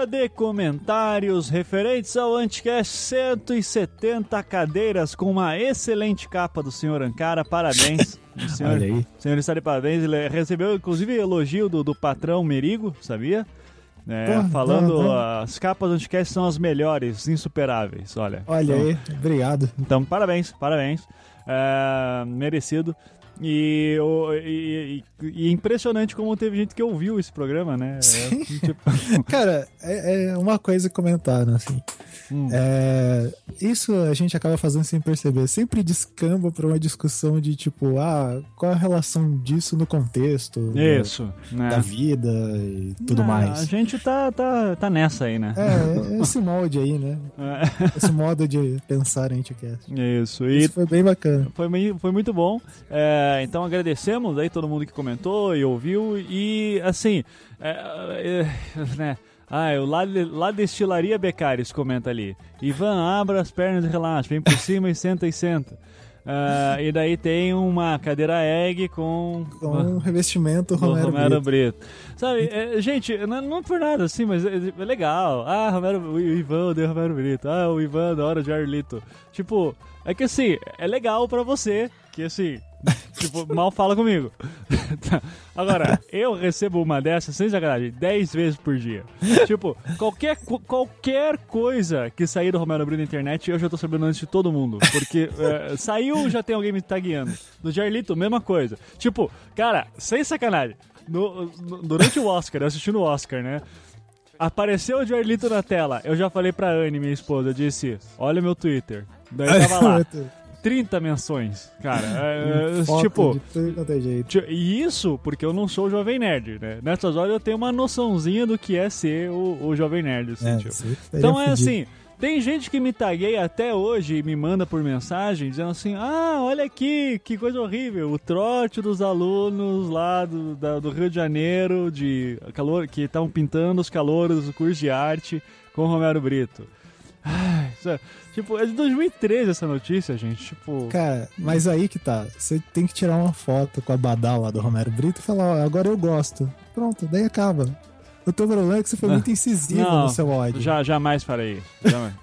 Leitura de comentários referentes ao Anticast 170 cadeiras com uma excelente capa do senhor Ancara. Parabéns. O senhor, Olha aí. o senhor está de parabéns. Ele recebeu, inclusive, elogio do, do patrão Merigo, sabia? É, Pô, falando, pô, pô. as capas do Anticast são as melhores, insuperáveis, olha. Olha Então, aí, obrigado. então, parabéns, parabéns. É, merecido. E, e- e- e impressionante como teve gente que ouviu esse programa, né? É, Sim. tipo, Cara, é, é uma coisa a comentar, né, assim. Hum. É, isso a gente acaba fazendo sem perceber. Sempre descamba pra uma discussão de tipo, ah, qual a relação disso no contexto da- isso, né? da vida e tudo A mais. gente tá, tá, tá nessa aí, né? É, esse molde aí, né? É, Esse modo de pensar anticast. Isso, Isso foi bem bacana. foi, foi muito bom. É, então agradecemos aí todo mundo que comentou e ouviu. E assim, é, é, né? Ah, o lá, lá Destilaria Becaris comenta ali. Ivan, abra as pernas e relaxa, vem por cima e senta e senta. Ah, e daí tem uma cadeira egg com. Com um revestimento Romero, Romero Brito. Brito. Sabe, é, gente, não, não por nada assim, mas é, é legal. Ah, Romero, o Ivan odeia Romero Brito. Ah, o Ivan da hora de Arlito. Tipo, é que assim, é legal pra você, que assim, tipo, mal fala comigo. Tá. Agora, eu recebo uma dessas, sem sacanagem, 10 vezes por dia. Tipo, qualquer, qualquer coisa que sair do Romero Brito na internet, eu já tô sabendo antes de todo mundo. Porque é, saiu, já tem alguém me tagueando. Do Jarlito, mesma coisa. Tipo, cara, sem sacanagem. No- no- durante o Oscar, eu assisti no Oscar, né? Apareceu o Jarlito na tela. Eu já falei pra Anne, minha esposa, eu disse: Olha meu Twitter. Daí tava lá, 30 menções, cara. É, é, tipo. é E isso porque eu não sou o Jovem Nerd, né? Nessas horas eu tenho uma noçãozinha do que é ser o, o Jovem Nerd, assim, É, tipo. Então é assim, tem gente que me tagueia até hoje e me manda por mensagem dizendo assim: ah, olha aqui, que coisa horrível, o trote dos alunos lá do, da- do Rio de Janeiro, de calor, que estavam pintando os calouros do curso de arte com Romero Brito. Ai, é- tipo, é de 2013 essa notícia, gente. Tipo. Cara, mas aí que tá. Você tem que tirar uma foto com a badal lá do Romero Brito e falar, ó, agora eu gosto. Pronto, daí acaba. O teu problema é que você foi Não. muito incisivo Não, no seu ódio. Já, jamais farei isso. Jamais.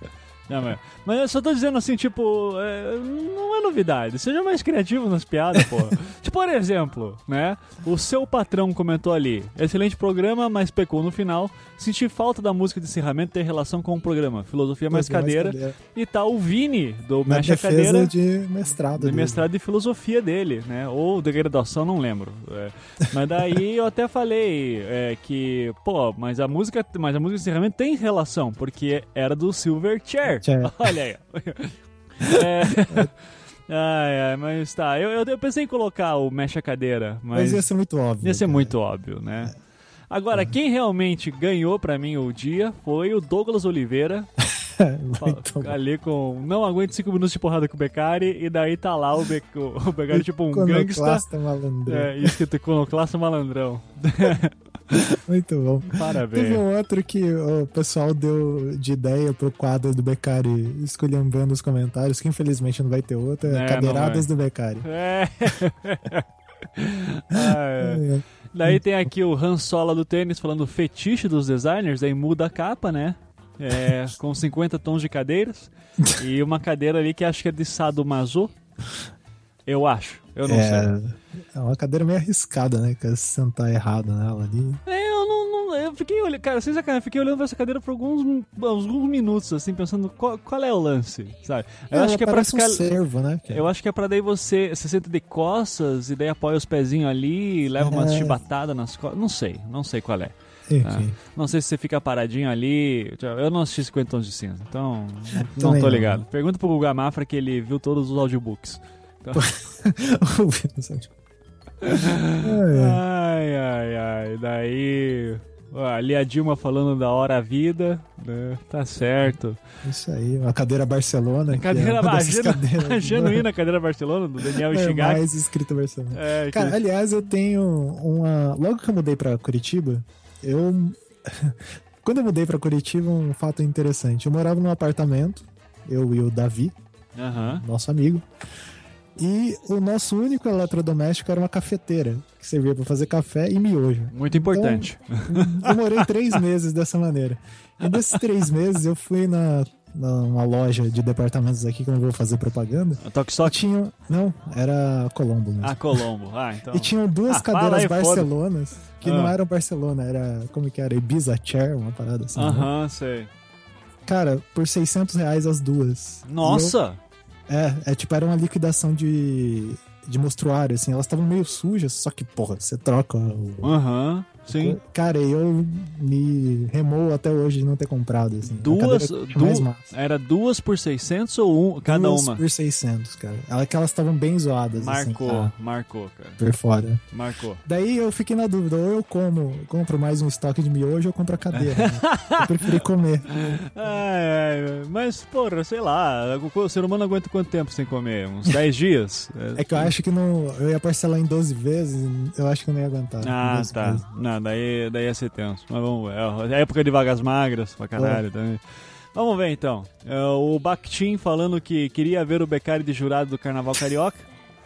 jamais. Mas eu só tô dizendo assim, tipo, é, não é novidade. Seja mais criativo nas piadas, porra. tipo, por exemplo, né? O seu patrão comentou ali: excelente programa, mas pecou no final. Senti falta da música de encerramento ter relação com o programa. Filosofia mais Filosofia mais cadeira. cadeira. E tá o Vini, do Na Mexe a Cadeira. de mestrado. De dele. mestrado de filosofia dele, né? Ou de graduação, não lembro. É. Mas daí eu até falei é, que, pô, mas a música, mas a música de encerramento tem relação, porque era do Silverchair. Chair. Olha aí. É. Ai, ai, mas tá. Eu, eu, eu pensei em colocar o Mexe a Cadeira, mas, Mas ia ser muito óbvio. ia ser cara. muito óbvio, né? Agora, quem realmente ganhou pra mim o dia foi o Douglas Oliveira, muito ali com Não aguento 5 minutos de porrada com o Becari, e daí tá lá o, Be o Becari tipo um gangsta. É, escrito iconoclasta malandrão. Muito bom. Teve Parabéns. um outro que o pessoal deu de ideia pro quadro do Beccari escolhendo os comentários, que infelizmente não vai ter outro, É, é, não Cadeiradas do Beccari. É. Ah, é. É, Daí tem aqui o Han Sola do tênis falando fetiche dos designers, aí muda a capa, né? É, com 50 tons de cadeiras. E uma cadeira ali que acho que é de Sadomaso. Eu acho, eu não sei. é, é uma cadeira meio arriscada, né? Que é sentar errado nela ali. É, eu não, não- Eu fiquei olhando. Cara, sem sacanagem, fiquei olhando pra essa cadeira por alguns, alguns minutos, assim, pensando qual, qual é o lance, sabe? Eu Ela acho que é pra ficar. um servo, né? cara? Eu acho que é pra daí você, você senta de costas e daí apoia os pezinhos ali e leva É. chibatadas nas costas. Não sei, não sei qual é. Enfim. Não sei se você fica paradinho ali. Eu não assisti 50 tons de cinza, então não Também tô não. ligado. Pergunta pro Guga Mafra que ele viu todos os audiobooks. É, Ai, ai, ai. Daí. Ali a Dilma falando da hora a vida, né? Tá certo. Isso aí, uma cadeira Barcelona. que Cadeira é a, dessas genu- cadeiras a genuína cadeira Barcelona, do Daniel é Ishigaki. mais escrita Barcelona. É, Cara, que- aliás, eu tenho uma. Logo que eu mudei pra Curitiba, eu. Quando eu mudei pra Curitiba, um fato interessante. Eu morava num apartamento, eu e o Davi, nosso amigo. E o nosso único eletrodoméstico era uma cafeteira, que servia para fazer café e miojo. Muito importante. Então, eu morei três meses dessa maneira. E desses três meses eu fui na numa loja de departamentos aqui que eu não vou fazer propaganda. A Toque Só tinha. Não, era Colombo mesmo. Ah, Colombo. Ah, então. E tinham duas Ah, cadeiras aí, Barcelonas que não Ah. eram Barcelona, era. Como que era? Ibiza Chair, uma parada assim. né? Aham, sei. Cara, por 600 reais as duas. Nossa! É, é tipo, era uma liquidação de. De mostruário, assim, elas estavam meio sujas, só que, porra, você troca o, Aham, sim. Cara, eu me remou até hoje de não ter comprado, assim. Duas, cadeira que mais du- massa. era duas por 600 ou um, cada Duas uma? por 600, cara. Ela que elas estavam bem zoadas, Marcou, assim. marcou, cara. Por fora. Marcou. Daí eu fiquei na dúvida, ou eu como, compro mais um estoque de miojo ou compro a cadeira. né? Eu preferi comer. Ai, mas, porra, sei lá, o ser humano aguenta quanto tempo sem comer? Uns 10 dias? É que eu acho que não, eu ia parcelar em 12 vezes, eu acho que eu não ia aguentar. Ah, 12 tá. vezes. Não, daí, daí ia ser tenso. Mas vamos ver. É época de vagas magras pra caralho também. Vamos ver então. É, o Bakhtin falando que queria ver o Beccari de jurado do Carnaval Carioca.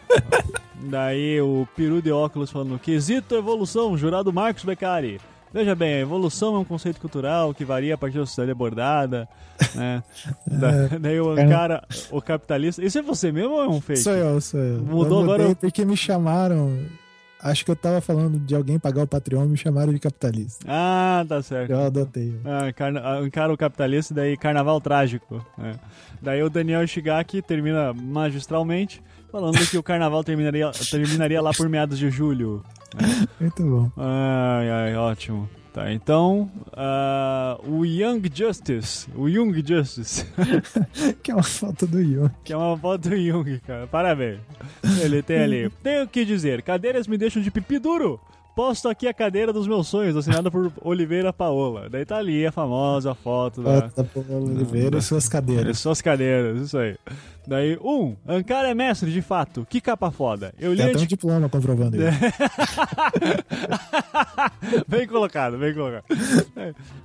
Daí o Peru de óculos falando quesito evolução, jurado Marcos Beccari. Veja bem, a evolução é um conceito cultural que varia a partir da sociedade abordada, né? Da- daí o cara, o capitalista... Isso é você mesmo ou é um fake? Sou eu, sou eu. Mudou eu agora- porque me chamaram. Acho que eu tava falando de alguém pagar o Patreon me chamaram de capitalista. Ah, tá certo. Eu adotei. Ah, carna... ah, encara o capitalista e daí carnaval trágico. né? Daí o Daniel Shigaki termina magistralmente falando que o carnaval terminaria, terminaria lá por meados de julho. Muito bom. Ai, ai, ótimo. Tá, então, ah, o Young Justice, o Young Justice, Que é uma foto do Ion. que é uma foto do Jung, cara, parabéns. Ele tem ali, tenho que dizer, cadeiras me deixam de pipi duro. Posto aqui a cadeira dos meus sonhos, assinada por Oliveira Paola. Daí tá ali a famosa foto da, Foto da Paula Oliveira e suas cadeiras. Suas cadeiras, isso aí. Daí, um, Ankara é mestre, de fato. Que capa foda. Eu li Tem até um diploma comprovando isso. bem colocado, bem colocado.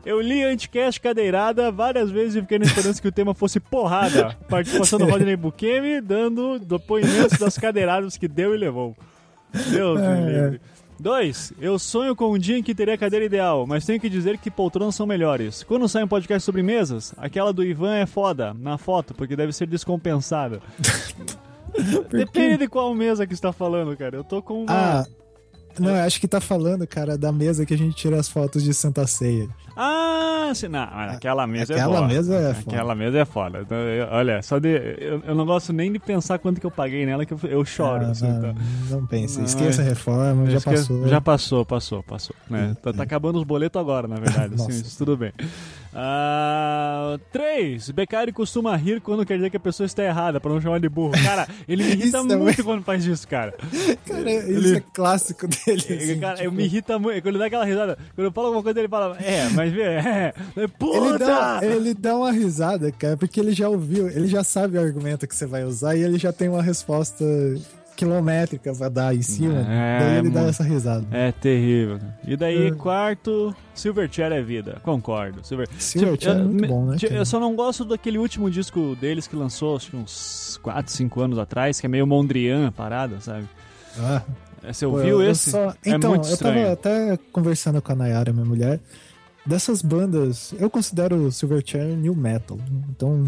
Eu li Anticast cadeirada várias vezes e fiquei na esperança que o tema fosse porrada. Participação do Rodney Bukemi, dando depoimentos das cadeiradas que deu e levou. Deus me É. livre. Dois, eu sonho com um dia em que teria a cadeira ideal, mas tenho que dizer que poltronas são melhores. Quando sai um podcast sobre mesas, aquela do Ivan é foda, na foto, porque deve ser descompensada. Depende de qual mesa que está falando, cara. Eu tô com uma... Ah, não, eu acho que tá falando, cara, da mesa que a gente tira as fotos de Santa Ceia. Ah, sim, não, aquela mesa é Aquela foda. mesa é foda. Aquela mesa é foda. Então, eu- olha, só de. Eu, eu não gosto nem de pensar quanto que eu paguei nela, que eu, eu choro. Ah, assim, não, tá? não pense, esqueça a é- reforma, já passou. Já passou, passou, passou. Né? Tá, tá acabando os boletos agora, na verdade. assim, isso tudo bem. Ah, três. Beccari costuma rir quando quer dizer que a pessoa está errada, pra não chamar de burro. Cara, ele me irrita Isso é muito quando faz isso, cara. Cara, isso Ele- é clássico dele. assim, cara, eu tipo, me irrita muito. Quando ele dá aquela risada, quando eu falo alguma coisa, ele fala, é, mas vê, é. Puta! Ele dá, ele dá uma risada, cara, porque ele já ouviu, ele já sabe o argumento que você vai usar e ele já tem uma resposta quilométrica pra dar em cima. É, daí ele dá mano. essa risada. É terrível. E daí, É. quarto, Silverchair é vida. Concordo. Silver... Silverchair é eu- muito bom, né, cara? Eu só não gosto daquele último disco deles que lançou, acho que uns 4, 5 anos atrás, que é meio Mondrian a parada, sabe? Ah, É, Você pô, ouviu eu esse? só- é Então, muito eu tava até conversando com a Nayara, minha mulher. Dessas bandas, eu considero o Silverchair new metal. Então,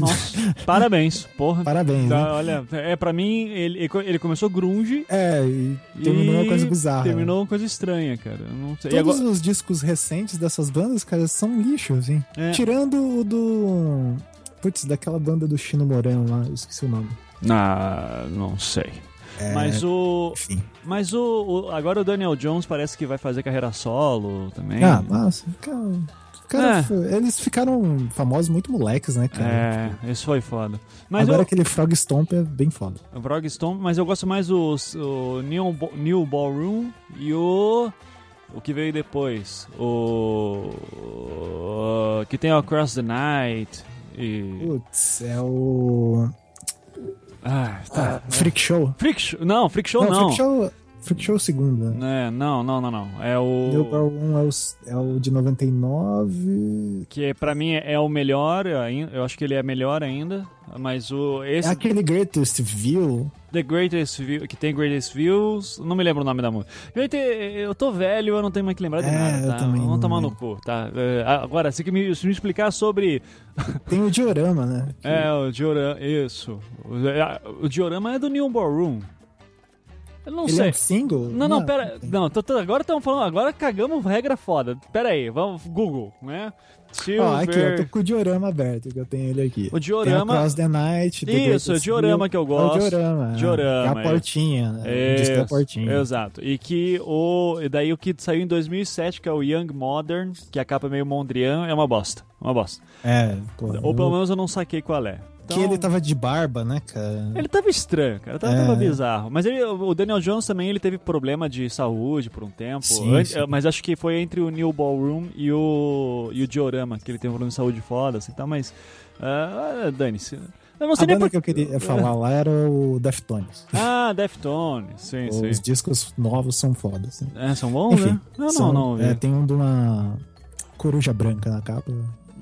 Nossa, parabéns, porra. parabéns. Dá- né? olha, é pra mim, ele, ele começou grunge É, e terminou e uma coisa bizarra. terminou uma coisa estranha, cara. Eu não sei. Todos agora- os discos recentes dessas bandas, cara, são lixo, assim. É. Tirando o do. Putz, daquela banda do Chino Moreno lá, eu esqueci o nome. Ah, não sei. É, Mas o. Enfim. Mas o, o- Agora o Daniel Jones parece que vai fazer carreira solo também. Ah, nossa, cara. cara, É. eles ficaram famosos muito moleques, né, cara? É, isso foi foda. Mas Agora eu, aquele Frog Stomp é bem foda. Frog Stomp, mas eu gosto mais do o New, New Ballroom e o. O que veio depois. O. o- que tem o Across the Night. E. Putz, é o. Ah, tá. ah, Freak Show. Freak Show. Não, Freak Show não. Freak Show. Freak Show é o segundo, né? É, não, não, não, não. É o. New Power 1 é o, é o de 99. Que pra mim é o melhor, eu acho que ele é melhor ainda. Mas o. Esse... É aquele Greatest View. The Greatest View, que tem Greatest Views, não me lembro o nome da música. Gente, eu tô velho, eu não tenho mais que lembrar de É, nada, eu tá? também Vamos não tomar no cu, tá? É, Agora, se me, se me explicar sobre. Tem o Diorama, né? Que- É, o diorama, isso. O, é, o diorama é do New Ballroom. Eu não Ele sei. é um single? Não, não, pera. Não, tô- tô- agora estamos falando. Agora cagamos regra foda. Pera aí, vamos. Google, né? Silver. Ó, aqui, eu tô com o diorama aberto, que eu tenho ele aqui. O diorama- a Cross the Night. The Isso, o diorama que eu gosto. É o diorama. Diorama, É a é. portinha, né? Da Isso, portinha. Exato. E que o. E daí o que saiu em 2007, que é o Young Modern, que a capa é meio Mondrian, é uma bosta. Uma bosta. É, pô. Ou pelo menos eu não saquei qual é. Que Então- ele tava de barba, né, cara? Ele tava estranho, cara. Tava, É. tava bizarro. Mas ele- o Daniel Jones também ele teve problema de saúde por um tempo. Sim, sim. Mas acho que foi entre o New Ballroom e o, e o Diorama, que ele teve um problema de saúde foda, assim, tá? Mas. ah, Dane-se. Eu não sei A nem banda por... que eu queria falar lá era o Deftones. Ah, Deftones. Sim, sim. Os discos novos são fodas. Né? É, são bons, Enfim, né? Não, são- não, não. é, tem um de uma coruja branca na capa.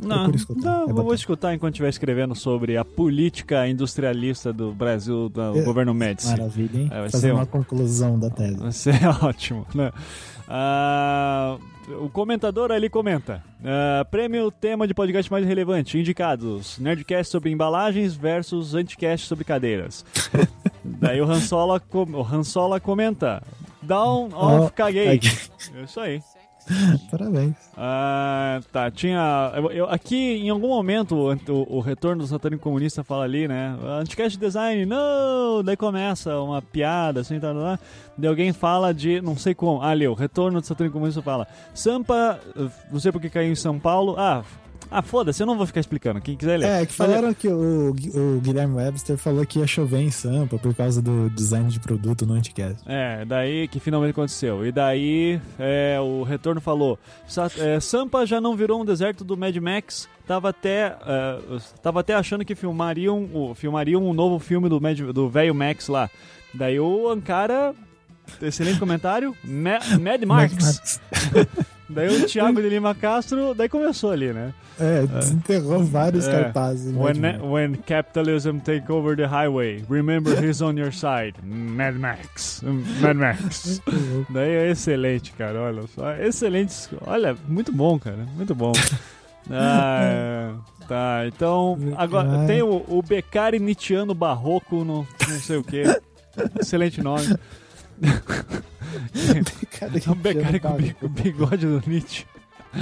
Não, não, é vou escutar enquanto estiver escrevendo sobre a política industrialista do Brasil, do É, governo Médici. Maravilha, hein? É, vai Fazer ser uma um- conclusão da tese. Vai ser ótimo, né? Ah, o comentador ali comenta: ah, Prêmio tema de podcast mais relevante. Indicados: Nerdcast sobre embalagens versus Anticast sobre cadeiras. Daí o Hansola, com- o Hansola comenta: Down of Oh, caguei. Aqui. É isso aí. Parabéns. Ah, tá, tinha. eu- eu- aqui em algum momento o, o- o retorno do satânico comunista fala ali, né? Anticast design, não! Daí começa uma piada, assim, tá lá. Daí alguém fala de. Não sei como. Ah, ali, o retorno do satânico comunista fala. Sampa, não sei porque caiu em São Paulo. Ah, ah foda-se, eu não vou ficar explicando. Quem quiser ler. É, que falaram que o, o Guilherme Webster falou que ia chover em Sampa por causa do design de produto no Anticast. É, daí que finalmente aconteceu. E daí é, o retorno falou: "Sa- é, Sampa já não virou um deserto do Mad Max. Tava até, é, tava até achando que filmariam, o- filmariam um novo filme do Mad, do velho Max lá. Daí o Ankara, excelente comentário, Ma- Mad Max. Daí o Thiago de Lima Castro, daí começou ali, né? É, desenterrou vários É. cartazes. When, Max. when capitalism take over the highway, remember he's on your side. Mad Max. Mad Max. Daí é excelente, cara. Olha só. Excelente. Olha, muito bom, cara. Muito bom. Ah, é. tá, então. Agora tem o, o Beccari Nietzscheano Barroco, no, não sei o que. Excelente nome. É um Beccari com o bigode do Nietzsche.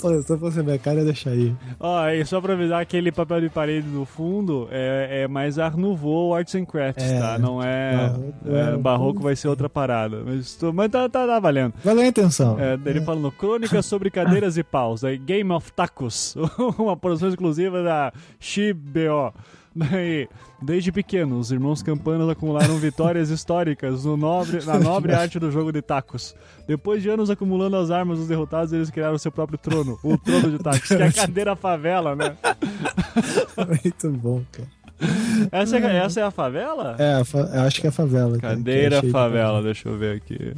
Pô, se eu fosse minha cara, eu deixaria. Ó, e só pra avisar, aquele papel de parede no fundo é, é mais Art Nouveau Arts and Crafts, É, tá? Não é. Barroco é, é- barroco vai ser outra parada. Mas, tô- mas tá, tá, tá valendo. Valeu a intenção. É, dele falando Crônicas sobre cadeiras e paus. Aí, Game of Tacos, uma produção exclusiva da XBO. Daí, desde pequeno, os irmãos Campanas acumularam vitórias históricas no nobre, na nobre arte do jogo de tacos. Depois de anos acumulando as armas dos derrotados, eles criaram seu próprio trono, o trono de tacos, que é a cadeira favela, né? Muito bom, cara. Essa é, essa é a favela? É, fa- acho que é a favela. que é Cadeira de- favela, deixa eu ver aqui.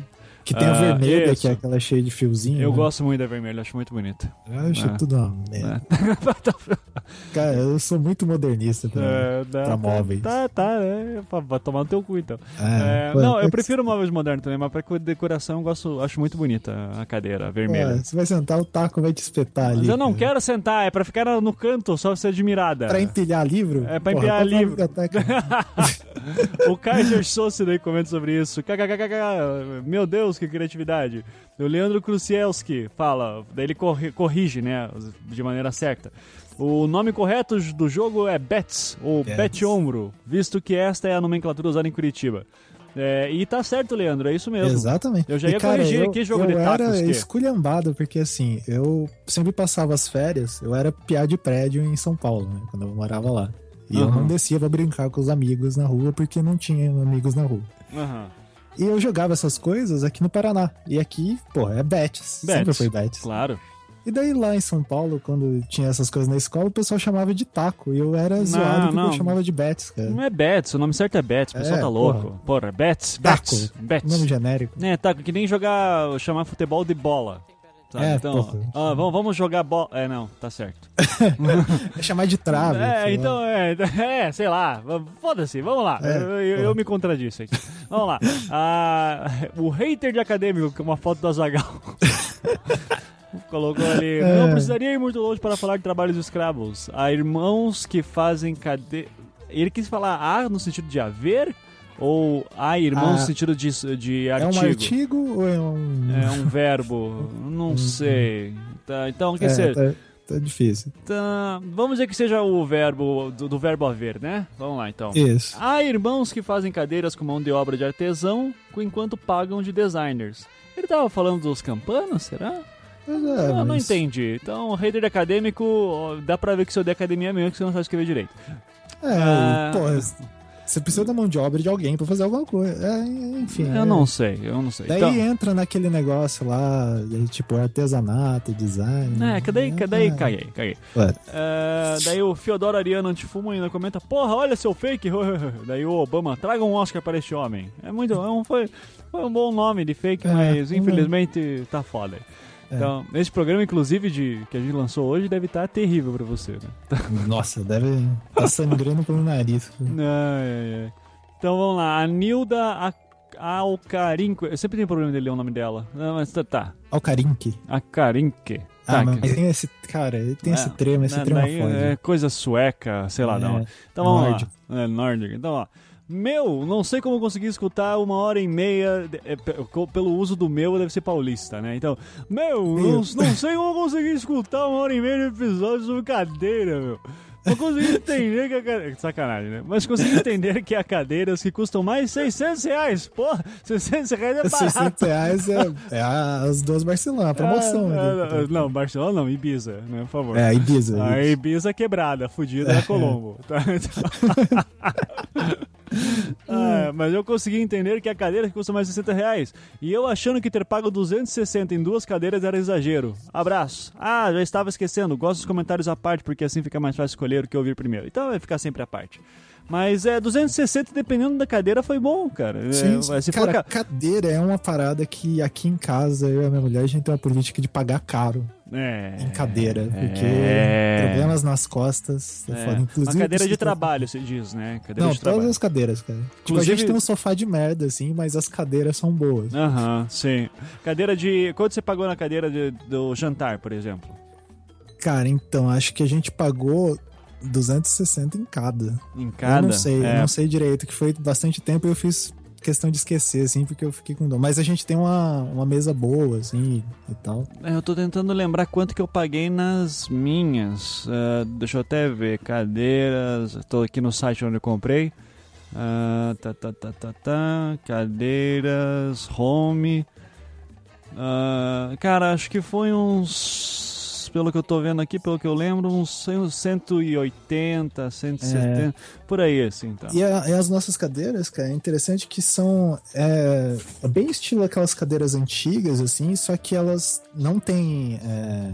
Que tem a Ah, vermelha, isso. que é aquela cheia de fiozinho. Eu né? gosto muito da vermelha, acho muito bonita. Eu acho É. tudo uma merda. Cara, eu sou muito modernista pra, É, dá- pra móveis. Tá, tá, é, pra- vai tomar no teu cu então. É, É, pô, não, eu é- prefiro móveis modernos também, mas pra decoração eu gosto, acho muito bonita a cadeira a vermelha. Pô, você vai sentar, o taco vai te espetar ali. mas eu não cara. quero sentar, é pra ficar no canto, só ser admirada. Pra empilhar livro? É, pra Porra, empilhar compra uma livro. o Kaiser Souce daí comenta sobre isso. Meu Deus, que criatividade. O Leandro Krusielski fala, daí ele corri- corrige, né, de maneira certa. O nome correto do jogo é Bets, ou Bets. Bet Ombro, visto que esta é a nomenclatura usada em Curitiba. É, e tá certo, Leandro, é isso mesmo. Exatamente. Eu já ia E, cara, corrigir eu, aqui jogo eu de tacos, era que- esculhambado, porque assim, eu sempre passava as férias, eu era piá de prédio em São Paulo, né, quando eu morava lá. E eu Aham. não descia pra brincar com os amigos na rua, porque não tinha amigos na rua. Aham. E eu jogava essas coisas aqui no Paraná. E aqui, pô, é Betis. Sempre Betis. foi Betis. Claro. E daí lá em São Paulo, quando tinha essas coisas na escola, o pessoal chamava de taco. E eu era zoado porque não. eu chamava de Betis, cara. Não é Betts, o nome certo é Betts, o pessoal É, tá louco. Porra, Betts, Betts, Taco. Betts. Nome genérico. É, tá, que nem jogar, chamar futebol de bola. Sabe? É, então, porra. ah, vamos, vamos jogar bola. É, não, tá certo. É chamar de trave. É, então, é, é, sei lá, foda-se, vamos lá. É, eu, eu- me contradisse aqui. Vamos lá. Ah, o hater de acadêmico, que é uma foto do Azagal. Colocou ali. É. Não precisaria ir muito longe para falar de trabalhos escravos. Há irmãos que fazem cade... Ele quis falar A no sentido de haver? Ou há irmãos no Ah, sentido de, de É artigo? um artigo ou é um. É um verbo? Não sei. Tá, então, quer É, dizer, tá, tá difícil. tá- vamos dizer que seja o verbo do, do verbo haver, né? Vamos lá, então. Isso. Há irmãos que fazem cadeiras com mão de obra de artesão enquanto pagam de designers. Ele tava falando dos campanos, será? É, não mas- entendi. Então, hater acadêmico, dá pra ver que seu de academia é mesmo que você não sabe escrever direito. É, Ah. porra, você precisa da mão de obra de alguém pra fazer alguma coisa. É, enfim. Eu é. não sei, eu não sei. Daí Então, entra naquele negócio lá, e aí, tipo, artesanato, design. é, que daí, que daí É. caguei, caguei. Ué, É, daí o Fiodoro Ariano Antifumo ainda comenta: Porra, olha seu fake. daí o Obama, traga um Oscar para este homem. É muito. É um, foi, foi um bom nome de fake, É, mas infelizmente tá foda. É. Então, esse programa, inclusive, de, que a gente lançou hoje, deve estar terrível pra você, né? Nossa, deve tá sangrando pelo nariz. Ai, ai. Então vamos lá, a Nilda Alcarinque. Eu sempre tenho problema de ler o nome dela. Não, mas tá. tá. Alcarinque. Acarinque. Ah, Tá, mas que- tem esse. Cara, ele tem É, esse trema, esse né, trema daí foda. É coisa sueca, sei lá, É, não. Então vamos nórdico. lá. É, nórdico. Então, ó. Meu, não sei como consegui escutar uma hora e meia. é, pelo uso do meu, deve ser paulista, né? Então, meu, não, não sei como consegui escutar uma hora e meia de episódio sobre cadeira, meu. Não consegui entender que a cadeira. Sacanagem, né? Mas consegui entender que há cadeiras que custam mais 600 reais. Porra, 600 reais é 600 barato. reais é, é as duas Barcelona, a promoção. Ah, né? ah, não, Barcelona não, Ibiza, né? Por favor. É, Ibiza. A Ibiza quebrada, fudida da Colombo. Tá? Então- Ah, mas eu consegui entender que a cadeira custa mais 60 reais. E eu achando que ter pago 260 em duas cadeiras era exagero. Abraço. Ah, já estava esquecendo. Gosto dos comentários à parte, porque assim fica mais fácil escolher o que ouvir primeiro. Então vai ficar sempre à parte. Mas é 260 dependendo da cadeira foi bom, cara. É, Sim, sim. se for cara, ca- cadeira é uma parada que aqui em casa, eu e a minha mulher, a gente tem uma política de pagar caro é, em cadeira. Porque é. problemas nas costas é, É. foda. Uma Inclusive, cadeira de trabalho, se diz, né? Cadeira Não, de todas trabalho. as cadeiras, cara. Tipo, a Inclusive- gente tem um sofá de merda, assim, mas as cadeiras são boas. Aham, sim. Cadeira de. Quanto você pagou na cadeira de- do jantar, por exemplo? Cara, então, acho que a gente pagou 260 em cada. Em cada? Eu não sei, É. eu não sei direito, que foi bastante tempo e eu fiz questão de esquecer, assim, porque eu fiquei com dor. Mas a gente tem uma, uma mesa boa, assim, e tal. É, Eu tô tentando lembrar quanto que eu paguei nas minhas. Ah, deixa eu até ver. Cadeiras. Tô aqui no site onde eu comprei. Ah, tá, tá, tá, tá, tá. Cadeiras. Home. Ah, cara, acho que foi uns. Pelo que eu tô vendo aqui, pelo que eu lembro, uns 100, 180, 170. Por aí, assim, tá. E, a- e as nossas cadeiras, cara, é interessante que são é, é bem estilo aquelas cadeiras antigas, assim, só que elas não têm é,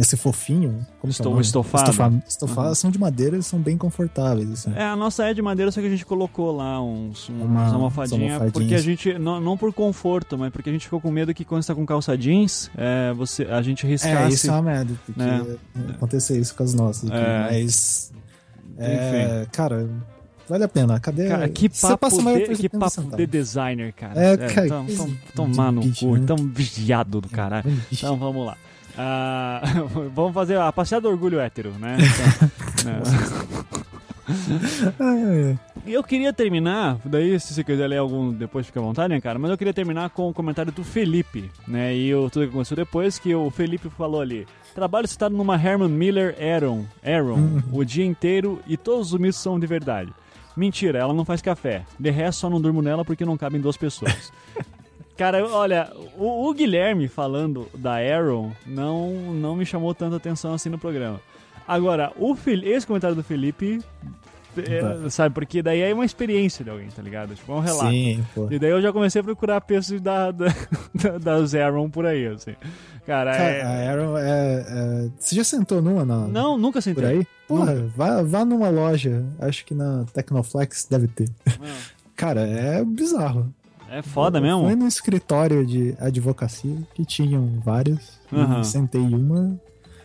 esse fofinho. Como que é o Esto- nome? estofado. Estofado. Estofado, Uhum. são de madeira e são bem confortáveis, assim. É, a nossa é de madeira, só que a gente colocou lá uns, uns Uma- umas almofadinhas. porque a gente, não, não por conforto, mas porque a gente ficou com medo que quando você tá com calça jeans, é, você, a gente É, riscasse. isso é uma merda, porque né? acontecer isso com as nossas. aqui, É. Mas, é, cara, vale a pena. Cadeira. Cara, que você papo, de, que papo sentado. de designer, cara. É, cara, tão, tão- tomar no bicho, cu, né? tão vigiado do caralho. Vixe. Então vamos lá. Ah, vamos fazer a passeada do orgulho hétero, né? Então, né? Eu queria terminar, daí se você quiser ler algum depois fica à vontade, né, cara? Mas eu queria terminar com o comentário do Felipe, né? E o, tudo que aconteceu depois, que o Felipe falou ali. Trabalho citado numa Herman Miller Aaron, Aaron Uhum. o dia inteiro e todos os mitos são de verdade. Mentira, ela não faz café. De resto, só não durmo nela porque não cabem duas pessoas. Cara, olha, o, o Guilherme falando da Aaron não, não me chamou tanta atenção assim no programa. Agora, o esse comentário do Felipe É, sabe, porque daí é uma experiência de alguém, tá ligado? Tipo, é um relato. Sim, pô. E daí eu já comecei a procurar preços da, da, da, da Zeron por aí, assim. Cara, Cara, é... a Arrow é, é- Você já sentou numa na, Não, nunca por sentei. aí? Porra, vá, vá numa loja. Acho que na Tecnoflex deve ter. Cara, é bizarro. É foda Eu mesmo? Fui no escritório de advocacia que tinham vários. e Aham. Sentei uma.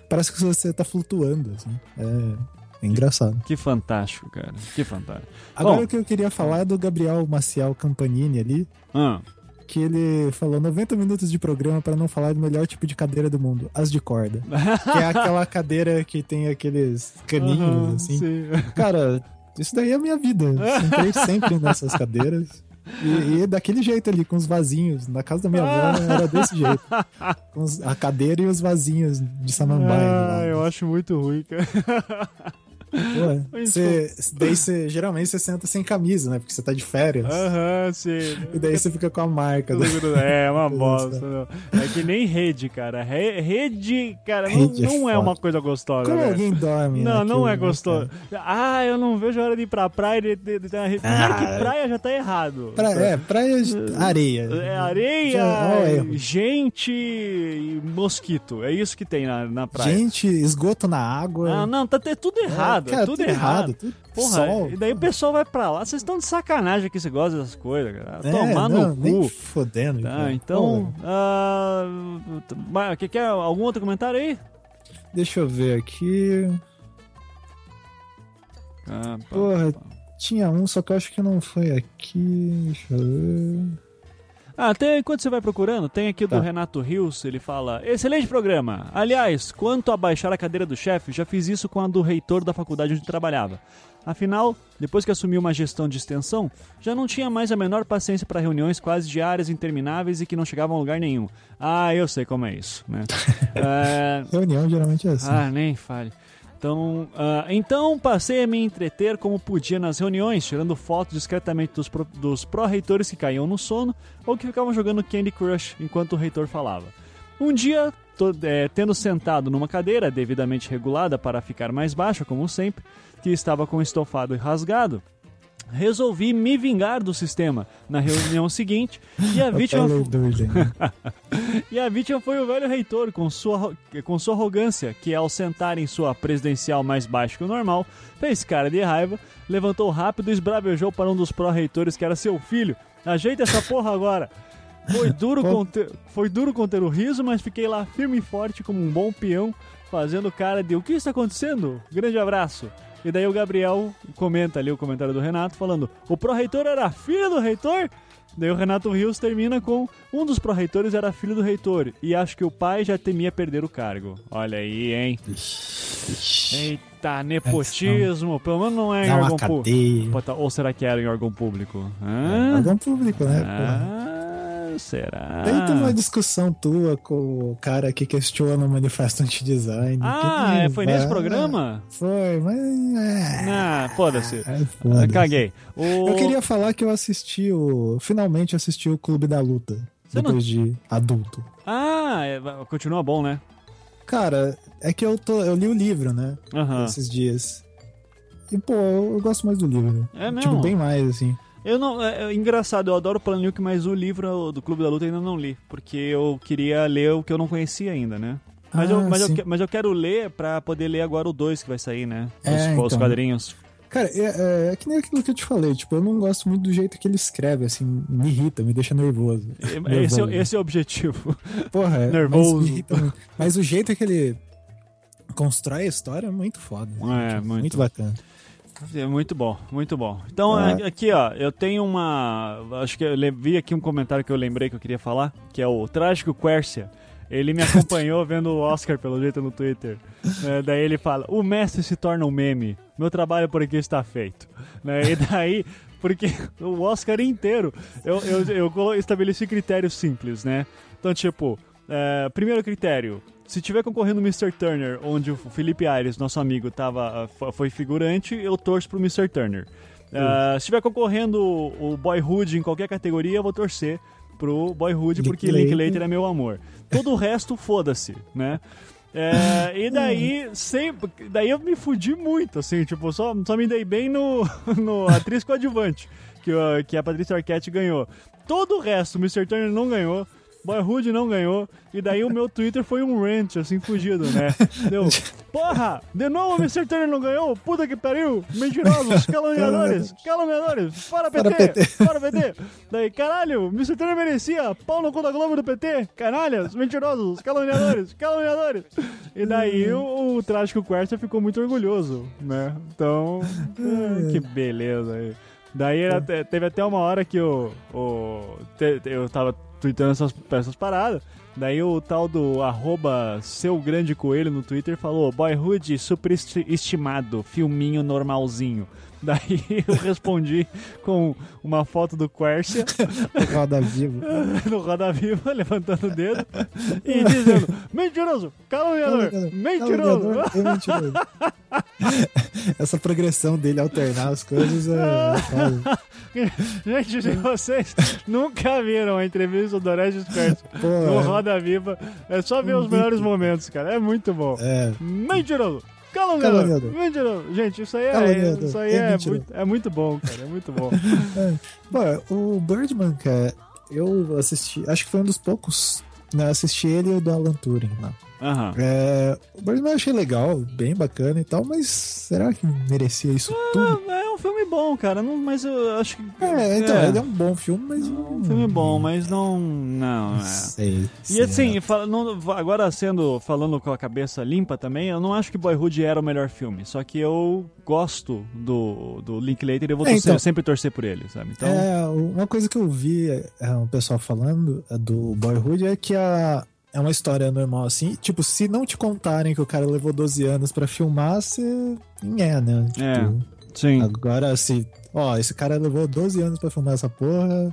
Parece que você tá flutuando, assim. É, é engraçado. Que fantástico, cara. Que fantástico. Agora Bom. o que eu queria falar é do Gabriel Maciel Campanini ali, Ah, que ele falou 90 minutos de programa pra não falar do melhor tipo de cadeira do mundo, as de corda. que é aquela cadeira que tem aqueles caninhos, aham, assim. sim. Cara, isso daí é a minha vida. Sentei sempre nessas cadeiras. E, e daquele jeito ali, com os vasinhos. Na casa da minha avó era desse jeito. Com os- a cadeira e os vasinhos de samambaia. Ah, eu acho muito ruim, cara. Pô, você, daí você, geralmente você senta sem camisa, né? Porque você tá de férias. Aham, sim. E daí você fica com a marca. né? É, uma bosta. do não. É que nem rede, cara. Re- Rede, cara, não, Rede é não é foda. uma coisa gostosa. Como velho. alguém dorme? Não, não é né, gostoso. Ah, eu não vejo a hora de ir pra praia. De, de, de, de, primeiro que Ah. praia já tá errado. Pra, é, praia de areia. É areia, Já- erro. gente e mosquito. É isso que tem na, na praia. Gente, esgoto na água. Ah, não, tá te- tudo errado. Cara, tudo, errado. tudo- Porra, sol. e daí o pessoal vai pra lá. Vocês estão de sacanagem que você gosta dessas coisas, cara. É, Tomar não, no cu. fodendo. Tá, então. Ah, mas, que, quer algum outro comentário aí? Deixa eu ver aqui. Ah, pá, Porra, pá. tinha um, só que eu acho que não foi aqui. Deixa eu ver. Ah, tem, enquanto você vai procurando, tem aqui do Tá. Renato Rios, ele fala: Excelente programa! Aliás, quanto a baixar a cadeira do chefe, já fiz isso com a do reitor da faculdade onde trabalhava. Afinal, depois que assumi uma gestão de extensão, já não tinha mais a menor paciência para reuniões quase diárias, intermináveis e que não chegavam a lugar nenhum. Ah, eu sei como é isso, né? É, Reunião geralmente é assim. Ah, nem fale. Então, ah, então passei a me entreter como podia nas reuniões, tirando fotos discretamente dos, pró-reitores que caíam no sono ou que ficavam jogando Candy Crush enquanto o reitor falava. Um dia, to- eh, tendo sentado numa cadeira devidamente regulada para ficar mais baixa, como sempre, que estava com estofado rasgado, resolvi me vingar do sistema na reunião seguinte e a vítima e a vítima foi o velho reitor, com sua, com sua arrogância, que ao sentar em sua presidencial mais baixo que o normal, fez cara de raiva, levantou rápido e esbravejou para um dos pró-reitores que era seu filho. Ajeita essa porra agora! Foi duro, conter, foi duro conter o riso, mas fiquei lá firme e forte como um bom peão, fazendo cara de o que está acontecendo? Grande abraço. E daí o Gabriel comenta ali o comentário do Renato, falando: o pró-reitor era filho do reitor? Daí o Renato Rios termina com: um dos pró-reitores era filho do reitor, e acho que o pai já temia perder o cargo. Olha aí, hein? Eita, nepotismo. Pelo menos não é em órgão público. Ou será que era em órgão público? É Hã? órgão público, né? Ah, será? Teve uma discussão tua com o cara que questiona o manifesto anti-design. Ah, que é, foi nesse programa? Foi, mas. É, Ah, foda-se. é foda Caguei. O... Eu queria falar que eu assisti o. Finalmente assisti o Clube da Luta. Você não- depois de adulto. Ah, continua bom, né? Cara, é que eu, tô, eu li o livro, né? Esses dias. E, pô, eu, eu gosto mais do livro. É mesmo? Tipo, bem mais, assim. Eu não. É, é engraçado, eu adoro o Planuke, mas o livro do Clube da Luta eu ainda não li. Porque eu queria ler o que eu não conhecia ainda, né? Mas, eu, Ah, mas, eu, sim. que- mas eu quero ler pra poder ler agora o 2 que vai sair, né? Os, É, os então. quadrinhos. Cara, é, é- é que nem aquilo que eu te falei. Tipo, eu não gosto muito do jeito que ele escreve, assim. Me irrita, me deixa nervoso. Esse, é- Nervoso. esse é o objetivo. Porra, é, Nervoso. Mas, irrita muito. Mas o jeito que ele constrói a história é muito foda. É, Tipo, muito. bacana. É muito bom, muito bom. Então, a- aqui, ó, eu tenho uma. Acho que eu vi aqui um comentário que eu lembrei que eu queria falar, que é o Trágico Quercia. Ele me acompanhou vendo o Oscar, pelo jeito, no Twitter. É, daí ele fala: O mestre se torna um meme. Meu trabalho por aqui está feito. Né, E daí, porque o Oscar inteiro, eu, eu, eu estabeleci critérios simples, né? Então, tipo, é, primeiro critério: se tiver concorrendo o Mr. Turner, onde o Felipe Aires, nosso amigo, tava, ah, fo- foi figurante, eu torço pro Mr. Turner. Ah, se estiver concorrendo o Boyhood em qualquer categoria, eu vou torcer pro Boyhood, porque Linklater. Linklater é meu amor. Todo o resto, foda-se, né? É, e daí, sempre, daí eu me fudi muito, assim, tipo, só, só me dei bem no, no atriz coadjuvante, que, o- que a Patrícia Arquette ganhou. Todo o resto, o Mr. Turner não ganhou. Boyhood não ganhou, e daí o meu Twitter foi um rant, assim, fugido, né? Deu, porra, de novo o Mr. Turner não ganhou? Puta que pariu, mentirosos, caluniadores, caluniadores, para PT, Para PT. para PT. Daí, caralho, Mr. Turner merecia, pau no cu da Globo do PT, canalhas, mentirosos, caluniadores, caluniadores. E daí o, o trágico Quercia ficou muito orgulhoso, né? Então, ah, que beleza aí. Daí era até- teve até uma hora que o, o te- eu tava tweetando essas, essas paradas. Daí o tal do arroba seu grande coelho no Twitter falou Boyhood superestimado, filminho normalzinho. Daí eu respondi com uma foto do Quercia Roda viva. no Roda Viva, levantando o dedo e dizendo mentiroso, caluniador, mentiroso. Caluniador e mentiroso. Essa progressão dele alternar as coisas é. foda. Gente, se vocês nunca viram a entrevista do Orestes Quercia no é- Roda Viva, é só ver os melhores momentos, cara. É muito bom. É. Mentiroso! Caluniador! Caluniador. Mentiroso! Gente, isso aí é, isso aí É é, muito, é muito bom, cara. É muito bom. Bom, o Birdman, cara, eu assisti. Acho que foi um dos poucos. Né, assisti ele e o do Alan Turing lá. Aham. É, o Birdman eu achei legal, bem bacana e tal, mas será que merecia isso tudo? É um filme bom, cara. Não, mas eu acho que. É, então, é, ele é um bom filme, mas. um filme bom, mas não. Não, Não é. sei. E assim, fala- não- agora sendo falando com a cabeça limpa também, eu não acho que Boyhood era o melhor filme. Só que eu gosto do, do Linklater e eu vou É, torcer- então. sempre torcer por ele, sabe? Então, É, uma coisa que eu vi é, o pessoal falando é, do Boyhood é que a, é uma história normal assim. Tipo, se não te contarem que o cara levou 12 anos pra filmar, você. É, né? Tipo, É. sim. Agora, se. Ó, esse cara levou 12 anos pra filmar essa porra.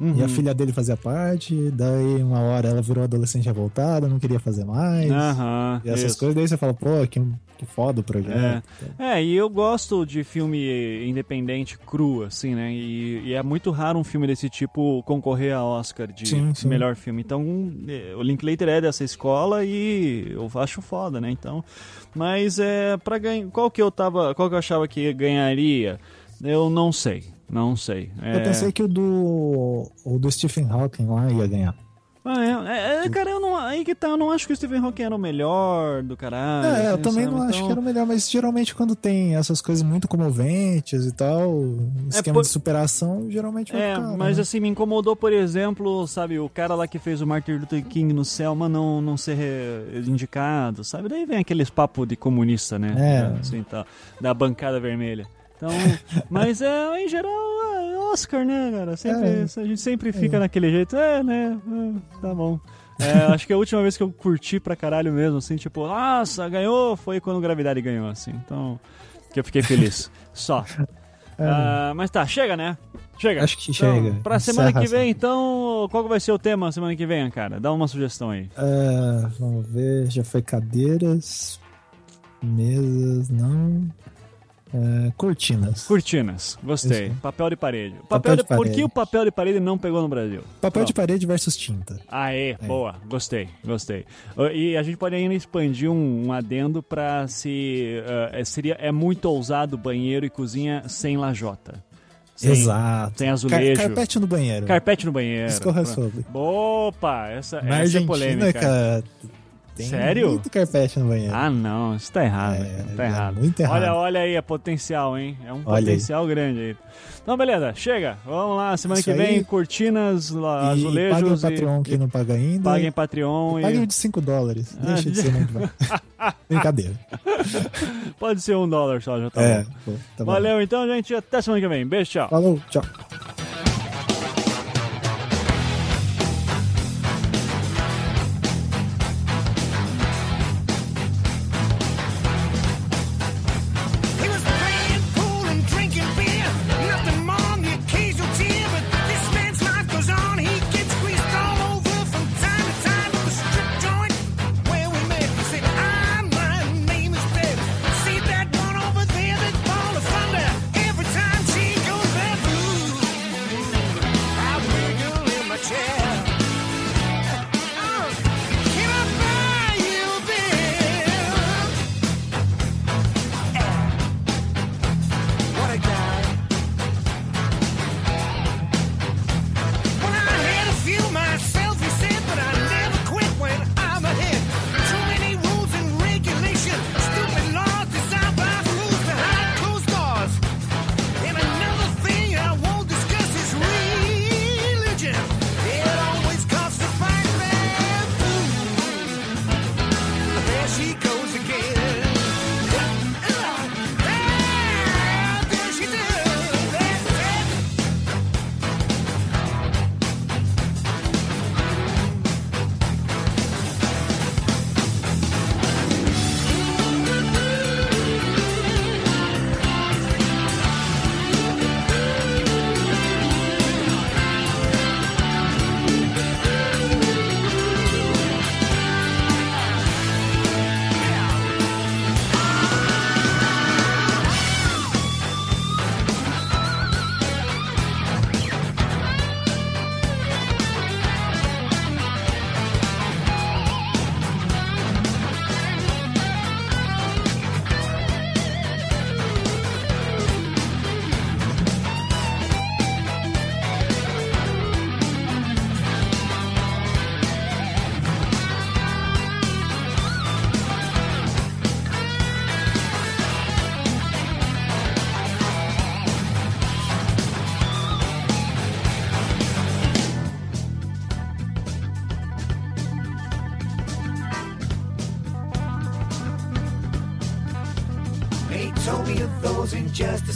Uhum. E a filha dele fazia parte. Daí, uma hora, ela virou adolescente revoltada, não queria fazer mais. Aham. E essas isso. coisas, daí você fala, pô, que, que foda o projeto. É, e eu gosto de filme independente cru, assim, né? E, e é muito raro um filme desse tipo concorrer a Oscar de Sim, sim. melhor filme. Então, eh, o Linklater é dessa escola e eu acho foda, né? Então, mas é para ganhar, qual que eu tava, qual que eu achava que ganharia? Eu não sei, não sei. É... Eu pensei que o do, o do Stephen Hawking lá ia ganhar. Ah, é, é, é, cara, eu não, aí que tá, eu não acho que o Stephen Hawking era o melhor do caralho. É, eu assim, também sabe? não acho Então- que era o melhor, mas geralmente quando tem essas coisas muito comoventes e tal, esquema por- de superação, geralmente vai É, ficar, mas né? assim, me incomodou, por exemplo, sabe, o cara lá que fez o Martin Luther King no Selma não, não ser indicado, sabe? Daí vem aqueles papos de comunista, né? É. Assim, tá, da bancada vermelha. Então, mas é, em geral, é Oscar, né, cara? Sempre, É. A gente sempre fica naquele jeito, é, né? é, tá bom. É, acho que a última vez que eu curti pra caralho mesmo, assim, tipo, nossa, ganhou, foi quando Gravidade ganhou, assim. Então, que eu fiquei feliz. Só. Ah, mas tá, chega, né? Chega. É. Acho que Então, chega. Pra semana que vem, assim. então, qual vai ser o tema semana que vem, cara? Dá uma sugestão aí. É, vamos ver, já foi cadeiras, mesas, não. É, cortinas. Cortinas, gostei. Isso. Papel de parede. Papel Papel de... de Por parede. que o papel de parede não pegou no Brasil? Papel de Pronto. parede versus tinta. Aê, boa, gostei, gostei. E a gente pode ainda expandir um, um adendo pra se. uh, é- seria, é muito ousado banheiro e cozinha sem lajota. Sem, Exato. Sem azulejo. Car- carpete no banheiro. Carpete no banheiro. Discorra Pra- sobre. Opa, essa, Na essa é polêmica. cara, tem Sério? muito carpete no banheiro. Ah, não, isso tá errado. É, tá é errado. muito errado. Olha, olha aí, é potencial, hein? É um Olha aí. potencial grande aí. Então, beleza, chega. Vamos lá, semana Isso que vem, aí. cortinas, e paguem o azulejos. Patreon quem não paga ainda. paguem Patreon. Paguem E, de 5 dólares. Ah, Deixa de ser muito bom. Brincadeira. pode ser um dólar só, já tá é, bom. pô, tá bom. Valeu então, gente. Até semana que vem. Beijo, tchau. Falou, tchau.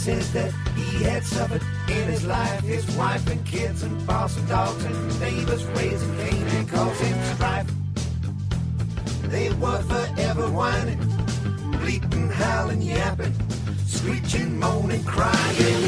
Injustices that he had suffered in his life. His wife and kids and boss and dogs and neighbors raising Cain and causing strife. They were forever whining, bleating, howling, yapping, screeching, moaning, crying.